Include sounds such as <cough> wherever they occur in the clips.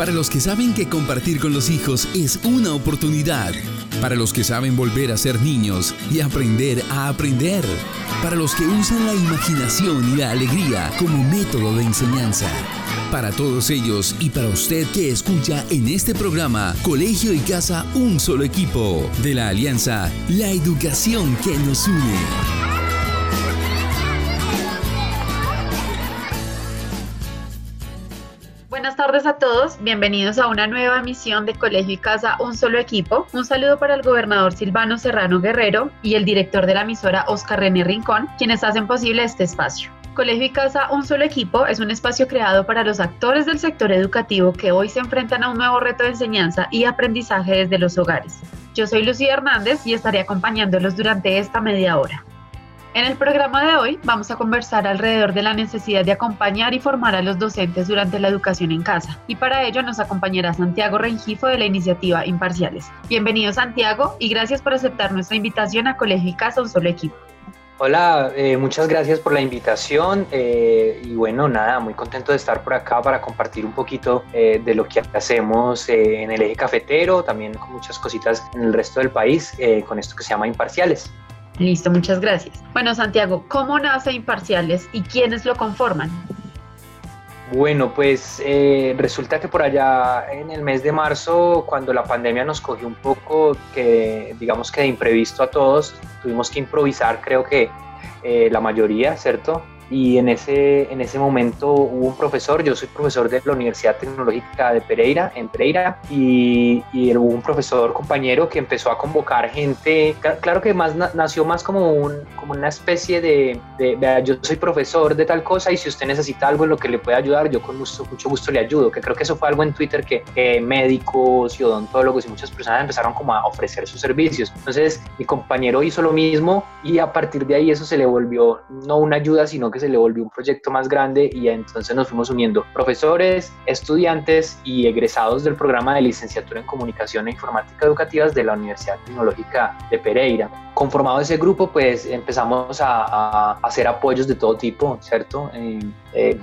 Para los que saben que compartir con los hijos es una oportunidad. Para los que saben volver a ser niños y aprender a aprender. Para los que usan la imaginación y la alegría como método de enseñanza. Para todos ellos y para usted que escucha en este programa Colegio y Casa Un Solo Equipo de la Alianza La Educación que nos une. Tardes a todos, bienvenidos a una nueva emisión de Colegio y Casa Un Solo Equipo. Un saludo para el gobernador Silvano Serrano Guerrero y el director de la emisora Oscar René Rincón, quienes hacen posible este espacio. Colegio y Casa Un Solo Equipo es un espacio creado para los actores del sector educativo que hoy se enfrentan a un nuevo reto de enseñanza y aprendizaje desde los hogares. Yo soy Lucía Hernández y estaré acompañándolos durante esta media hora. En el programa de hoy vamos a conversar alrededor de la necesidad de acompañar y formar a los docentes durante la educación en casa. Y para ello nos acompañará Santiago Rengifo de la iniciativa Imparciales. Bienvenido Santiago y gracias por aceptar nuestra invitación a Colegio y Casa Un Solo Equipo. Hola, eh, muchas gracias por la invitación eh, y bueno, nada, muy contento de estar por acá para compartir un poquito eh, de lo que hacemos en el eje cafetero, también con muchas cositas en el resto del país con esto que se llama Imparciales. Listo, muchas gracias. Bueno, Santiago, ¿cómo nace Imparciales y quiénes lo conforman? Bueno, pues eh, resulta que por allá en el mes de marzo, cuando la pandemia nos cogió un poco, que digamos que de imprevisto a todos, tuvimos que improvisar, creo que eh, la mayoría, ¿cierto? Y en ese, en ese momento hubo un profesor, yo soy profesor de la Universidad Tecnológica de Pereira, en Pereira, y, y hubo un profesor compañero que empezó a convocar gente, claro que más nació más como, un, como una especie de, de, yo soy profesor de tal cosa y si usted necesita algo en lo que le pueda ayudar, yo con mucho, mucho gusto le ayudo, que creo que eso fue algo en Twitter que médicos y odontólogos y muchas personas empezaron como a ofrecer sus servicios. Entonces mi compañero hizo lo mismo y a partir de ahí eso se le volvió no una ayuda, sino que se le volvió un proyecto más grande y entonces nos fuimos uniendo profesores, estudiantes y egresados del programa de licenciatura en comunicación e informática educativas de la Universidad Tecnológica de Pereira. Conformado ese grupo, pues empezamos a, hacer apoyos de todo tipo, ¿cierto? Eh,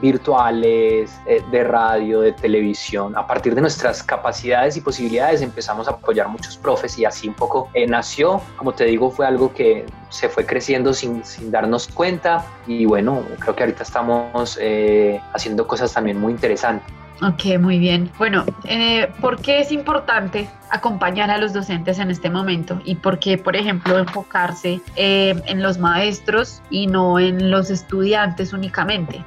virtuales, eh, de radio, de televisión. A partir de nuestras capacidades y posibilidades empezamos a apoyar muchos profes y así un poco eh, nació. Como te digo, fue algo que se fue creciendo sin, sin darnos cuenta y bueno, creo que ahorita estamos haciendo cosas también muy interesantes. Ok, muy bien. Bueno, eh, ¿por qué es importante acompañar a los docentes en este momento? ¿Y por qué, por ejemplo, enfocarse en los maestros y no en los estudiantes únicamente?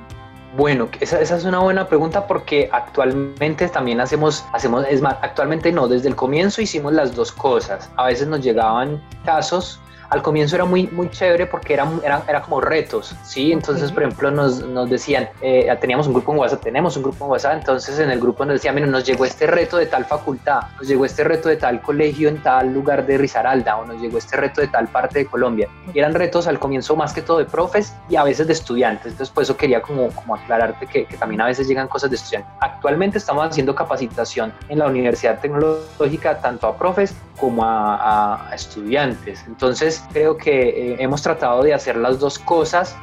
Bueno, esa, esa, es una buena pregunta porque actualmente también hacemos, hacemos, es más, actualmente no, desde el comienzo hicimos las dos cosas. A veces nos llegaban casos al comienzo era muy, muy chévere porque eran era, era como retos, ¿sí? Entonces, por ejemplo, nos, nos decían, eh, teníamos un grupo en WhatsApp, tenemos un grupo en WhatsApp, entonces en el grupo nos decían, mira, nos llegó este reto de tal facultad, nos llegó este reto de tal colegio en tal lugar de Risaralda, o nos llegó este reto de tal parte de Colombia. Y eran retos al comienzo más que todo de profes y a veces de estudiantes. Entonces, por eso quería como, como aclararte que, que también a veces llegan cosas de estudiantes. Actualmente estamos haciendo capacitación en la Universidad Tecnológica tanto a profes como a, a estudiantes. Entonces, creo que eh, hemos tratado de hacer las dos cosas.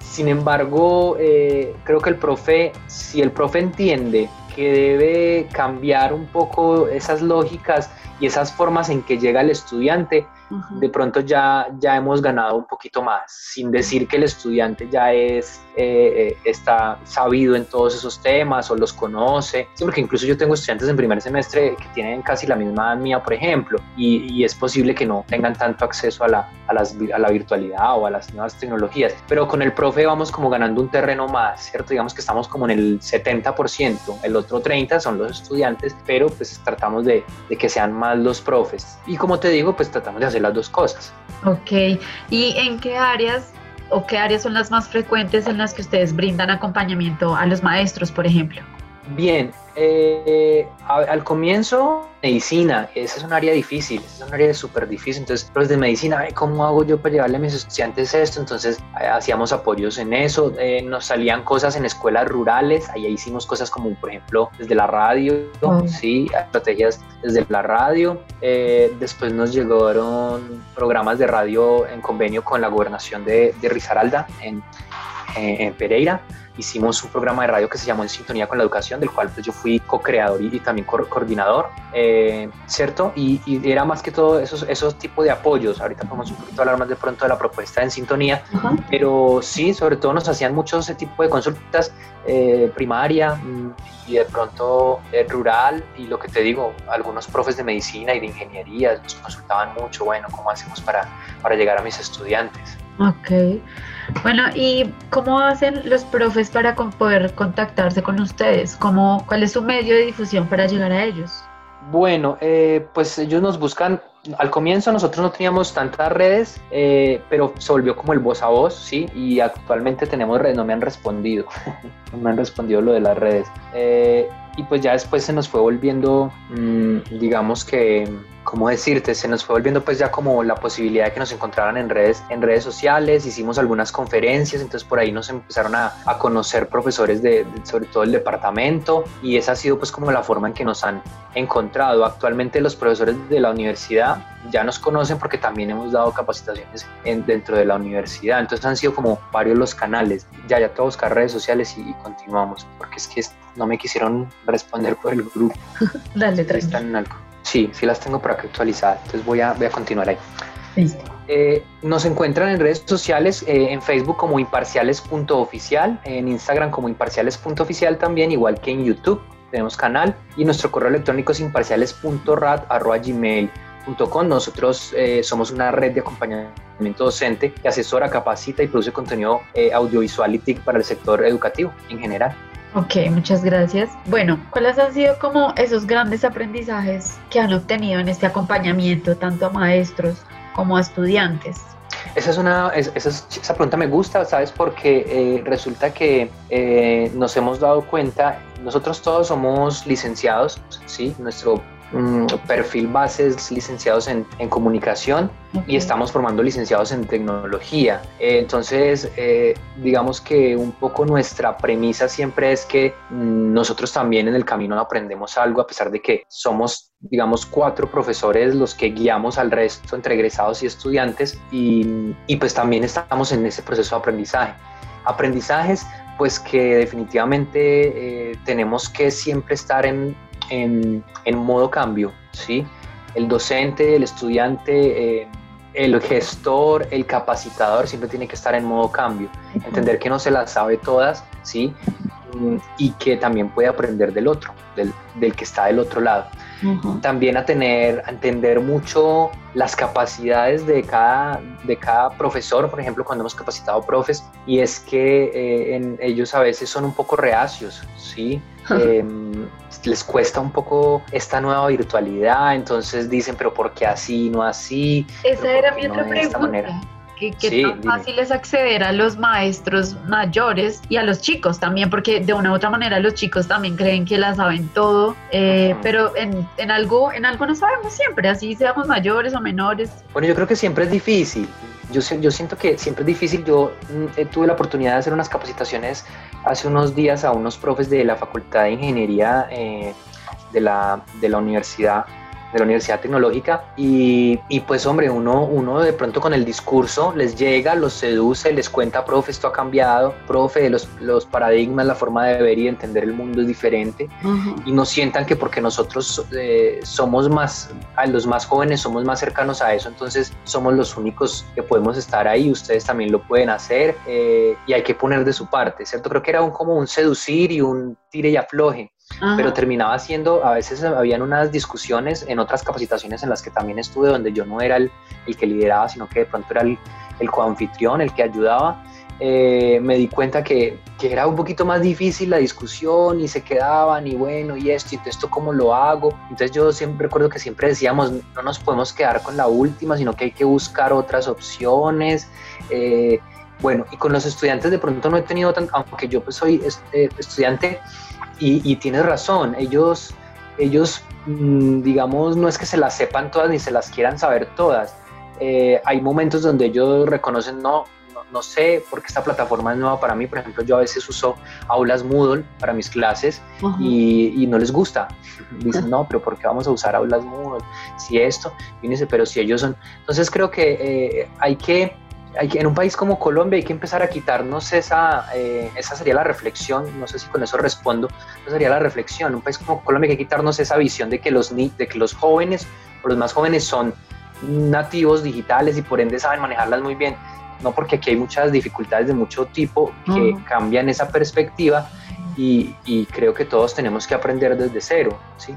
Sin embargo, eh, creo que el profe, si el profe entiende que debe cambiar un poco esas lógicas y esas formas en que llega el estudiante, de pronto ya, ya hemos ganado un poquito más, sin decir que el estudiante ya es, eh, eh, está sabido en todos esos temas o los conoce, sí, porque incluso yo tengo estudiantes en primer semestre que tienen casi la misma edad mía, por ejemplo, y, y es posible que no tengan tanto acceso a la, a, las, a la virtualidad o a las nuevas tecnologías, pero con el profe vamos como ganando un terreno más, ¿cierto? Digamos que estamos como en el 70%, el otro 30% son los estudiantes, pero pues tratamos de, de que sean más los profes. Y como te digo, pues tratamos de hacer las dos cosas. Ok, ¿y en qué áreas o qué áreas son las más frecuentes en las que ustedes brindan acompañamiento a los maestros, por ejemplo? Bien, eh, al comienzo, medicina, esa es un área difícil, es un área súper difícil. Entonces, los de medicina, ¿cómo hago yo para llevarle a mis estudiantes esto? Entonces, eh, hacíamos apoyos en eso. Eh, nos salían cosas en escuelas rurales, ahí hicimos cosas como, por ejemplo, desde la radio, sí, estrategias desde la radio. después nos llegaron programas de radio en convenio con la gobernación de, de Risaralda, en en Pereira hicimos un programa de radio que se llamó En Sintonía con la Educación, del cual pues, yo fui co-creador y, también coordinador, eh, ¿cierto? Y, era más que todo esos, esos tipos de apoyos. Ahorita podemos un poquito hablar más de pronto de la propuesta En Sintonía, pero sí, sobre todo nos hacían mucho ese tipo de consultas eh, primaria mm, y de pronto eh, rural y lo que te digo, algunos profes de medicina y de ingeniería nos consultaban mucho, bueno, ¿cómo hacemos para, para llegar a mis estudiantes? Ok. Bueno, ¿y cómo hacen los profes para poder contactarse con ustedes? ¿Cómo, ¿Cuál es su medio de difusión para llegar a ellos? Bueno, eh, pues ellos nos buscan, al comienzo nosotros no teníamos tantas redes, eh, pero se volvió como el voz a voz, ¿sí? Y actualmente tenemos redes, no me han respondido, <laughs> no me han respondido lo de las redes. Eh, y pues ya después se nos fue volviendo, mm, digamos que ¿cómo decirte? Se nos fue volviendo pues ya como la posibilidad de que nos encontraran en redes, en redes sociales, hicimos algunas conferencias, entonces por ahí nos empezaron a, a conocer profesores de, sobre todo el departamento y esa ha sido pues como la forma en que nos han encontrado. Actualmente los profesores de la universidad ya nos conocen porque también hemos dado capacitaciones en, dentro de la universidad, entonces han sido como varios los canales. Ya, ya te voy a buscar redes sociales y, continuamos, porque es que no me quisieron responder por el grupo. <laughs> Dale, Están en algo. Sí, sí las tengo por acá actualizadas, entonces voy a, voy a continuar ahí. Eh, nos encuentran en redes sociales, eh, en Facebook como imparciales.oficial, en Instagram como imparciales.oficial también, igual que en YouTube. Tenemos canal y nuestro correo electrónico es imparciales.rat.gmail.com. Nosotros eh, somos una red de acompañamiento docente que asesora, capacita y produce contenido audiovisual y TIC para el sector educativo en general. Ok, muchas gracias. Bueno, ¿cuáles han sido como esos grandes aprendizajes que han obtenido en este acompañamiento, tanto a maestros como a estudiantes? Esa es una, esa, esa pregunta me gusta, ¿sabes? Porque eh, resulta que eh, nos hemos dado cuenta, nosotros todos somos licenciados, ¿sí? Nuestro Mm, perfil bases licenciados en, comunicación y estamos formando licenciados en tecnología. Eh, entonces, eh, digamos que un poco nuestra premisa siempre es que mm, nosotros también en el camino aprendemos algo, a pesar de que somos, digamos, cuatro profesores los que guiamos al resto entre egresados y estudiantes y, y pues también estamos en ese proceso de aprendizaje. Aprendizajes pues que definitivamente eh, tenemos que siempre estar en en, modo cambio, ¿sí? El docente, el estudiante, eh, el gestor, el capacitador siempre tiene que estar en modo cambio, entender que no se las sabe todas, ¿sí? Mm, y que también puede aprender del otro, del, del que está del otro lado. También a tener, a entender mucho las capacidades de cada, de cada profesor, por ejemplo, cuando hemos capacitado profes, y es que eh, en, ellos a veces son un poco reacios, ¿sí? <laughs> Em, les cuesta un poco esta nueva virtualidad, entonces dicen, pero ¿por qué así, no así? Esa era mi otra pregunta que, tan fácil es acceder a los maestros mayores y a los chicos también, porque de una u otra manera los chicos también creen que la saben todo, eh, pero en, en, algo, en algo no sabemos siempre, así seamos mayores o menores. Bueno, yo creo que siempre es difícil. Yo, yo siento que siempre es difícil. Yo mm, eh, tuve la oportunidad de hacer unas capacitaciones hace unos días a unos profes de la Facultad de Ingeniería eh, de, la, de la universidad de la Universidad Tecnológica y, y, pues hombre, uno, uno de pronto con el discurso les llega, los seduce, les cuenta, profe, esto ha cambiado, profe, los, los paradigmas, la forma de ver y entender el mundo es diferente y no sientan que porque nosotros eh, somos más, a los más jóvenes somos más cercanos a eso, entonces somos los únicos que podemos estar ahí, ustedes también lo pueden hacer eh, y hay que poner de su parte, ¿cierto? Creo que era un, como un seducir y un tire y afloje pero terminaba siendo, a veces habían unas discusiones en otras capacitaciones en las que también estuve, donde yo no era el, el que lideraba, sino que de pronto era el, el coanfitrión, el que ayudaba. Eh, me di cuenta que, que, era un poquito más difícil la discusión y se quedaban y bueno, y esto, y esto cómo lo hago. Entonces yo siempre recuerdo que siempre decíamos, no nos podemos quedar con la última, sino que hay que buscar otras opciones. Eh, bueno, y con los estudiantes de pronto no he tenido tan, aunque yo pues soy eh, estudiante, y, tienes razón, ellos, ellos, mm, digamos, no es que se las sepan todas ni se las quieran saber todas. Eh, hay momentos donde ellos reconocen, no, no, sé, porque esta plataforma es nueva para mí. Por ejemplo, yo a veces uso aulas Moodle para mis clases y, no les gusta. Dicen, no, pero ¿por qué vamos a usar aulas Moodle? Si esto, y dice, pero si ellos son. Entonces creo que eh, hay que en un país como Colombia hay que empezar a quitarnos esa, eh, esa sería la reflexión, no sé si con eso respondo, esa sería la reflexión, en un país como Colombia hay que quitarnos esa visión de que los, de que los jóvenes o los más jóvenes son nativos digitales y por ende saben manejarlas muy bien, no porque aquí hay muchas dificultades de mucho tipo que cambian esa perspectiva y, y, creo que todos tenemos que aprender desde cero, ¿sí?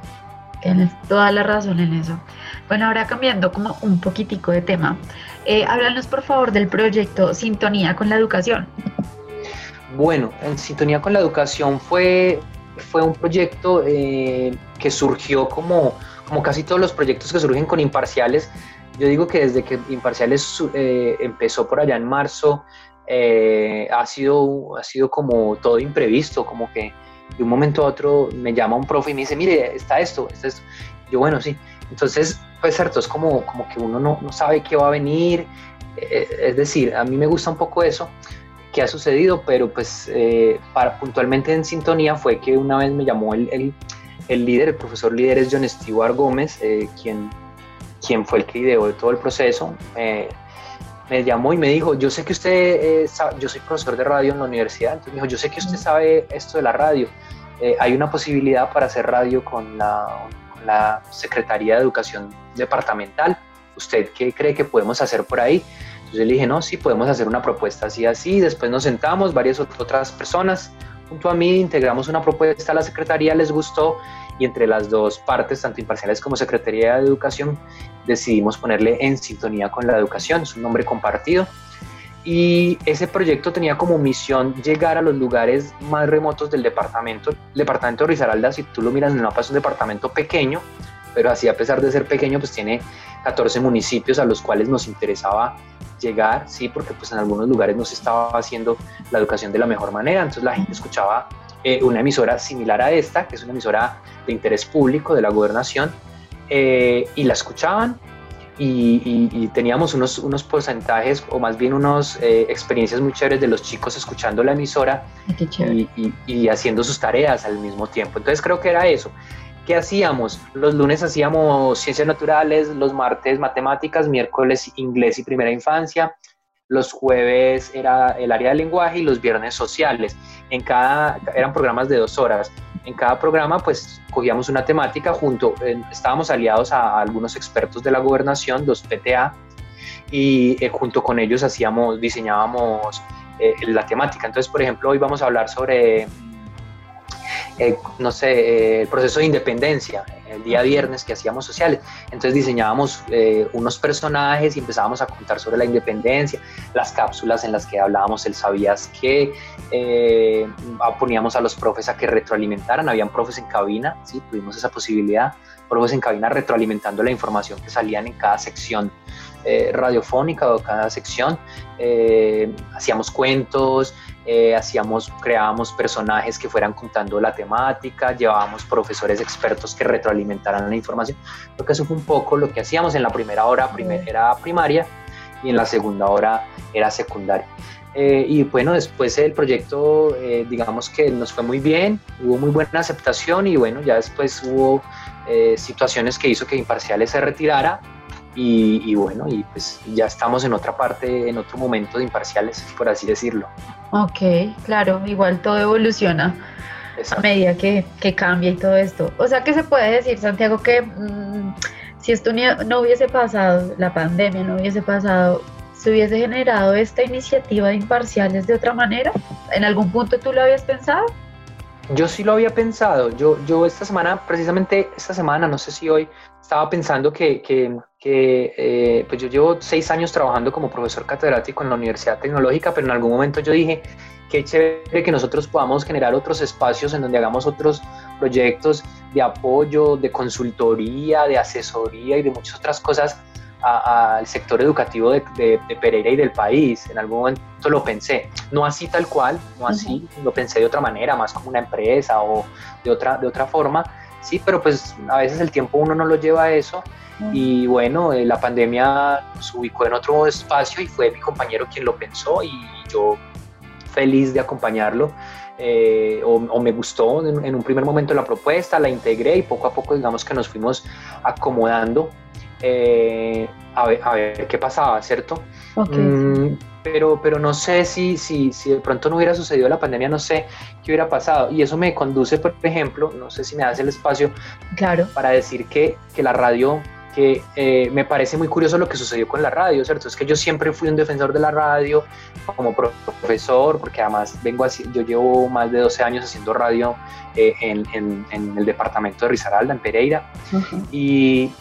Tienes toda la razón en eso. Bueno, ahora cambiando como un poquitico de tema, eh, háblanos por favor del proyecto Sintonía con la Educación. Bueno, en Sintonía con la Educación fue, fue un proyecto eh, que surgió como, como casi todos los proyectos que surgen con Imparciales. Yo digo que desde que Imparciales eh, empezó por allá en marzo, ha, sido, ha sido como todo imprevisto, como que de un momento a otro me llama un profe y me dice, mire, está esto, está esto. Yo, bueno, sí. Entonces, pues cierto, es como, como que uno no, no sabe qué va a venir. Eh, es decir, a mí me gusta un poco eso que ha sucedido, pero pues eh, para, puntualmente en sintonía fue que una vez me llamó el, el, el líder, el profesor líder es John Stewart Gómez, eh, quien, quien fue el que ideó todo el proceso. me llamó y me dijo, yo sé que usted, sabe, yo soy profesor de radio en la universidad, entonces me dijo, yo sé que usted sabe esto de la radio, hay una posibilidad para hacer radio con la la Secretaría de Educación Departamental. ¿Usted qué cree que podemos hacer por ahí? Entonces le dije, no, sí, podemos hacer una propuesta así, así. Después nos sentamos, varias otras personas junto a mí, integramos una propuesta a la Secretaría, les gustó y entre las dos partes, tanto imparciales como Secretaría de Educación, decidimos ponerle en sintonía con la educación, es un nombre compartido y ese proyecto tenía como misión llegar a los lugares más remotos del departamento. El departamento de Risaralda, si tú lo miras en el mapa, es un departamento pequeño, pero así a pesar de ser pequeño, pues tiene 14 municipios a los cuales nos interesaba llegar, sí, porque pues en algunos lugares no se estaba haciendo la educación de la mejor manera, entonces la gente escuchaba eh, una emisora similar a esta, que es una emisora de interés público de la gobernación, eh, y la escuchaban y, teníamos unos, unos porcentajes o más bien unas eh, experiencias muy chéveres de los chicos escuchando la emisora y, y, haciendo sus tareas al mismo tiempo. Entonces creo que era eso. ¿Qué hacíamos? Los lunes hacíamos ciencias naturales, los martes matemáticas, miércoles inglés y primera infancia, los jueves era el área de lenguaje y los viernes sociales. En cada, eran programas de dos horas en cada programa pues cogíamos una temática junto, estábamos aliados a, algunos expertos de la gobernación, los PTA, y eh, junto con ellos hacíamos, diseñábamos eh, la temática. Entonces, por ejemplo, hoy vamos a hablar sobre eh, no sé, el proceso de independencia, el día viernes que hacíamos sociales. Entonces diseñábamos eh, unos personajes y empezábamos a contar sobre la independencia, las cápsulas en las que hablábamos el sabías que, poníamos a los profes a que retroalimentaran, habían profes en cabina, ¿sí? tuvimos esa posibilidad, profes en cabina retroalimentando la información que salían en cada sección radiofónica o cada sección, hacíamos cuentos, eh, hacíamos, creábamos personajes que fueran contando la temática, llevábamos profesores expertos que retroalimentaran la información. Creo que eso fue un poco lo que hacíamos en la primera hora, era primaria y en la segunda hora era secundaria. Eh, y bueno, después el proyecto, eh, digamos que nos fue muy bien, hubo muy buena aceptación y bueno, ya después hubo situaciones que hizo que Imparciales se retirara y, y, bueno, y pues ya estamos en otra parte, en otro momento de Imparciales, por así decirlo. Ok, claro, igual todo evoluciona a medida que, cambia y todo esto. O sea que se puede decir, Santiago, que mm, si esto no hubiese pasado, la pandemia no hubiese pasado, ¿se hubiese generado esta iniciativa de imparciales de otra manera? ¿En algún punto tú lo habías pensado? Yo sí lo había pensado. Yo, yo esta semana, precisamente esta semana, no sé si hoy, estaba pensando que, que, que eh, pues yo llevo seis años trabajando como profesor catedrático en la Universidad Tecnológica, pero en algún momento yo dije, qué chévere que nosotros podamos generar otros espacios en donde hagamos otros proyectos de apoyo, de consultoría, de asesoría y de muchas otras cosas al sector educativo de, de, Pereira y del país. En algún momento lo pensé, no así tal cual, no así, lo pensé de otra manera, más como una empresa o de otra, de otra forma, sí, pero pues a veces el tiempo uno no lo lleva a eso. Y bueno, eh, la pandemia nos ubicó en otro espacio y fue mi compañero quien lo pensó y yo feliz de acompañarlo. Eh, o, me gustó en, un primer momento la propuesta, la integré y poco a poco digamos que nos fuimos acomodando eh, a, ver, qué pasaba, ¿cierto? Mm, pero, pero no sé si, si, si de pronto no hubiera sucedido la pandemia, no sé qué hubiera pasado. Y eso me conduce, por ejemplo, no sé si me das el espacio claro. para decir que, que la radio que eh, me parece muy curioso lo que sucedió con la radio, ¿cierto? Es que yo siempre fui un defensor de la radio como profesor, porque además vengo así, yo llevo más de 12 años haciendo radio eh, en, en, el departamento de Risaralda, en Pereira, y,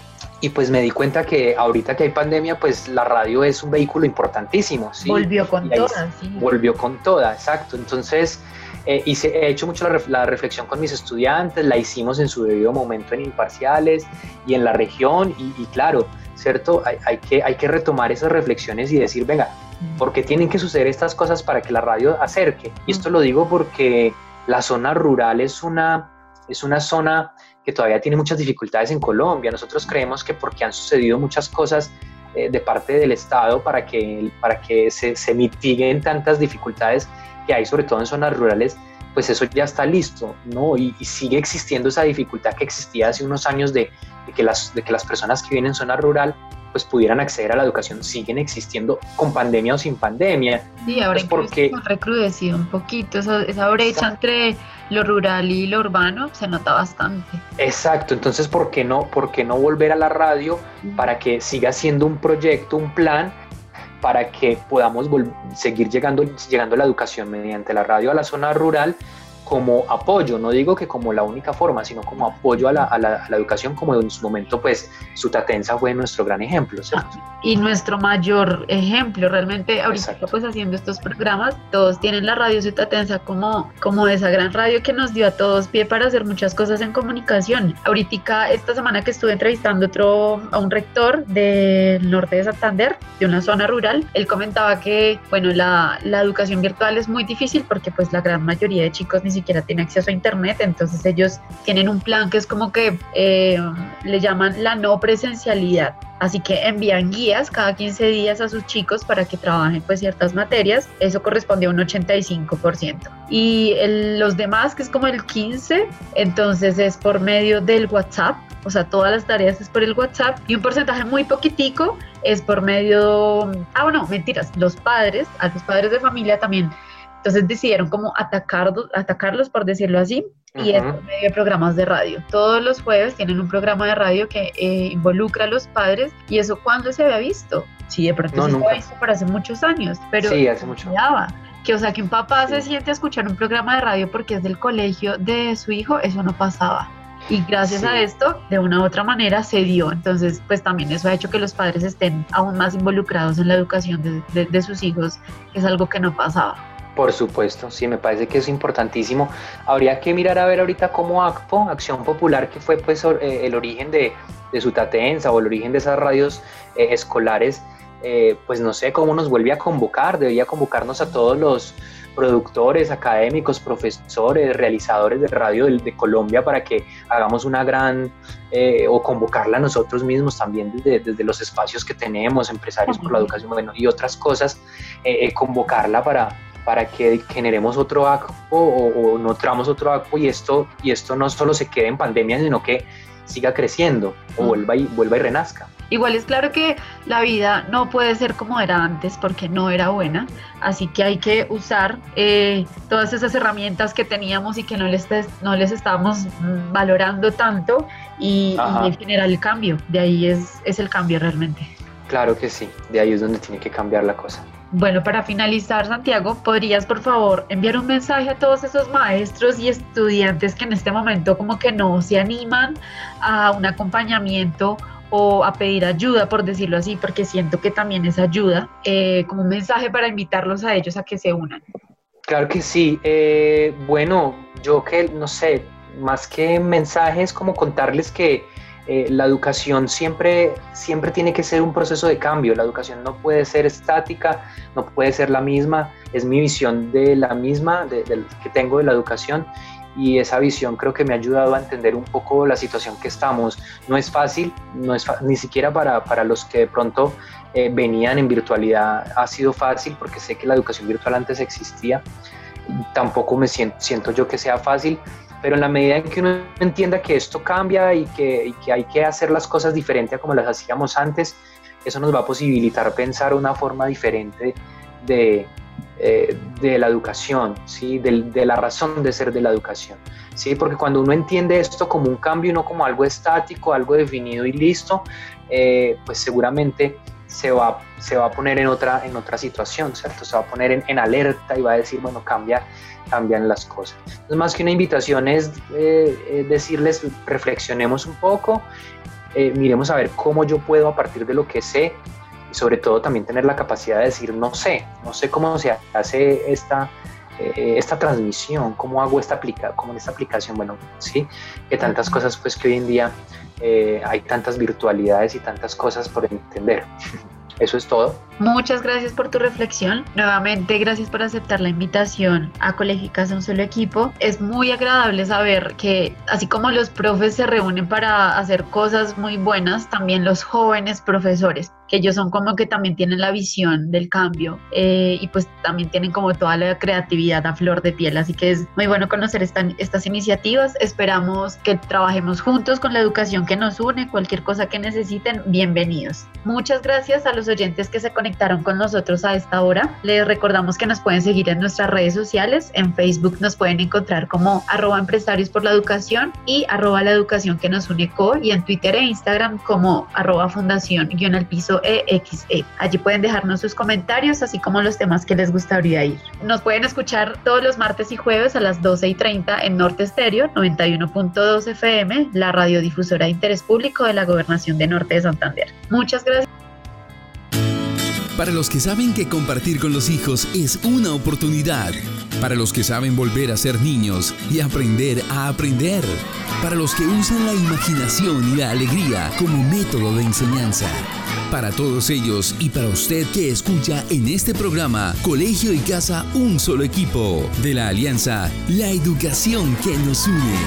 y, pues me di cuenta que ahorita que hay pandemia, pues la radio es un vehículo importantísimo, ¿sí? Volvió con toda, sí. Volvió con toda, exacto. Entonces, eh, y he hecho mucho la, reflexión con mis estudiantes, la hicimos en su debido momento en imparciales y en la región y, claro, ¿cierto? Hay, que, hay que retomar esas reflexiones y decir, venga, ¿por qué tienen que suceder estas cosas para que la radio acerque? Y esto lo digo porque la zona rural es una, es una zona que todavía tiene muchas dificultades en Colombia. Nosotros creemos que porque han sucedido muchas cosas eh, de parte del Estado para que, para que se, mitiguen tantas dificultades, que hay, sobre todo en zonas rurales, pues eso ya está listo, ¿no? Y, sigue existiendo esa dificultad que existía hace unos años de, que las, de que las personas que viven en zona rural pues pudieran acceder a la educación, siguen existiendo con pandemia o sin pandemia. Sí, ahora pues porque ha recrudecido un poquito, esa, esa brecha entre lo rural y lo urbano se nota bastante. Exacto, entonces ¿por qué no, por qué no volver a la radio para que siga siendo un proyecto, un plan para que podamos seguir llegando, llegando la educación mediante la radio a la zona rural como apoyo, no digo que como la única forma, sino como apoyo a la, a la, educación, como en su momento, pues, Sutatensa fue nuestro gran ejemplo, ¿cierto? Y nuestro mayor ejemplo, realmente, ahorita pues haciendo estos programas, todos tienen la radio Sutatensa como, como esa gran radio que nos dio a todos pie para hacer muchas cosas en comunicación. Ahorita, esta semana que estuve entrevistando otro, a un rector del norte de Santander, de una zona rural, él comentaba que, bueno, la, la educación virtual es muy difícil porque pues la gran mayoría de chicos ni siquiera siquiera tiene acceso a internet, entonces ellos tienen un plan que es como que eh, le llaman la no presencialidad. Así que envían guías cada 15 días a sus chicos para que trabajen pues ciertas materias. Eso corresponde a un 85%. Y los demás, que es como el 15%, entonces es por medio del WhatsApp. O sea, todas las tareas es por el WhatsApp. Y un porcentaje muy poquitico es por medio... Ah, bueno, mentiras. Los padres, a los padres de familia también entonces decidieron como atacar, atacarlos, por decirlo así, y es por medio de programas de radio. Todos los jueves tienen un programa de radio que eh, involucra a los padres y eso cuando se había visto. Sí, de pronto se había visto por hace muchos años, pero sí, hace mucho. que o sea que un papá se siente a escuchar un programa de radio porque es del colegio de su hijo, eso no pasaba. Y gracias a esto, de una u otra manera, se dio. Entonces, pues también eso ha hecho que los padres estén aún más involucrados en la educación de, de sus hijos, que es algo que no pasaba. Por supuesto, sí, me parece que es importantísimo. Habría que mirar a ver ahorita cómo ACPO, Acción Popular, que fue pues eh, el origen de, de su Tatensa o el origen de esas radios eh, escolares, eh, pues no sé cómo nos vuelve a convocar, debería convocarnos a todos los productores, académicos, profesores, realizadores de radio de, Colombia para que hagamos una gran, o convocarla a nosotros mismos también desde, desde, los espacios que tenemos, empresarios por la educación bueno, y otras cosas, convocarla para para que generemos otro ACPO o, no tramos otro ACPO y esto, y esto no solo se quede en pandemia, sino que siga creciendo o vuelva y, vuelva y renazca. Igual es claro que la vida no puede ser como era antes porque no era buena, así que hay que usar eh, todas esas herramientas que teníamos y que no les, no les estábamos mm, valorando tanto y, generar el cambio. De ahí es, es el cambio realmente. Claro que sí, de ahí es donde tiene que cambiar la cosa. Bueno, para finalizar, Santiago, ¿podrías por favor enviar un mensaje a todos esos maestros y estudiantes que en este momento como que no se animan a un acompañamiento o a pedir ayuda, por decirlo así, porque siento que también es ayuda, eh, como un mensaje para invitarlos a ellos a que se unan? Claro que sí. Eh, bueno, yo que no sé, más que mensajes, como contarles que eh, la educación siempre, siempre tiene que ser un proceso de cambio, la educación no puede ser estática, no puede ser la misma, es mi visión de la misma que tengo de la educación. Y esa visión creo que me ha ayudado a entender un poco la situación que estamos. No es fácil, no es ni siquiera para, para, los que de pronto eh, venían en virtualidad. Ha sido fácil porque sé que la educación virtual antes existía, tampoco me siento, siento yo que sea fácil, pero en la medida en que uno entienda que esto cambia y que, que hay que hacer las cosas diferente a como las hacíamos antes, eso nos va a posibilitar pensar una forma diferente de, eh, de la educación, ¿sí? De, de, la razón de ser de la educación. ¿sí? Porque cuando uno entiende esto como un cambio y no como algo estático, algo definido y listo, eh, pues seguramente se va, se va a poner en otra, en otra situación, ¿cierto? Se va a poner en, en alerta y va a decir, bueno, cambia, cambian las cosas. Entonces, más que una invitación es eh, decirles, reflexionemos un poco, miremos a ver cómo yo puedo a partir de lo que sé y sobre todo también tener la capacidad de decir no sé, no sé cómo se hace esta, eh, esta transmisión, cómo hago esta, aplica cómo esta aplicación, bueno, sí, que tantas cosas pues que hoy en día eh, hay tantas virtualidades y tantas cosas por entender. Eso es todo. Muchas gracias por tu reflexión. Nuevamente, gracias por aceptar la invitación a Colegicas a un solo equipo. Es muy agradable saber que así como los profes se reúnen para hacer cosas muy buenas, también los jóvenes profesores, que ellos son como que también tienen la visión del cambio eh, y pues también tienen como toda la creatividad a flor de piel. Así que es muy bueno conocer estas iniciativas. Esperamos que trabajemos juntos con la educación que nos une. Cualquier cosa que necesiten, bienvenidos. Muchas gracias a los oyentes que se conectaron con nosotros a esta hora. Les recordamos que nos pueden seguir en nuestras redes sociales. En Facebook nos pueden encontrar como arroba empresarios por la educación y arroba la educación que nos une co y en Twitter e Instagram como arroba fundación guion al piso EXE. Allí pueden dejarnos sus comentarios así como los temas que les gustaría ir. Nos pueden escuchar todos los martes y jueves a las 12 y 30 en Norte Estéreo 91.2 FM, la radiodifusora de interés público de la Gobernación de Norte de Santander. Muchas gracias. Para los que saben que compartir con los hijos es una oportunidad. Para los que saben volver a ser niños y aprender a aprender. Para los que usan la imaginación y la alegría como método de enseñanza. Para todos ellos y para usted que escucha en este programa Colegio y Casa Un Solo Equipo de la Alianza La Educación que nos une.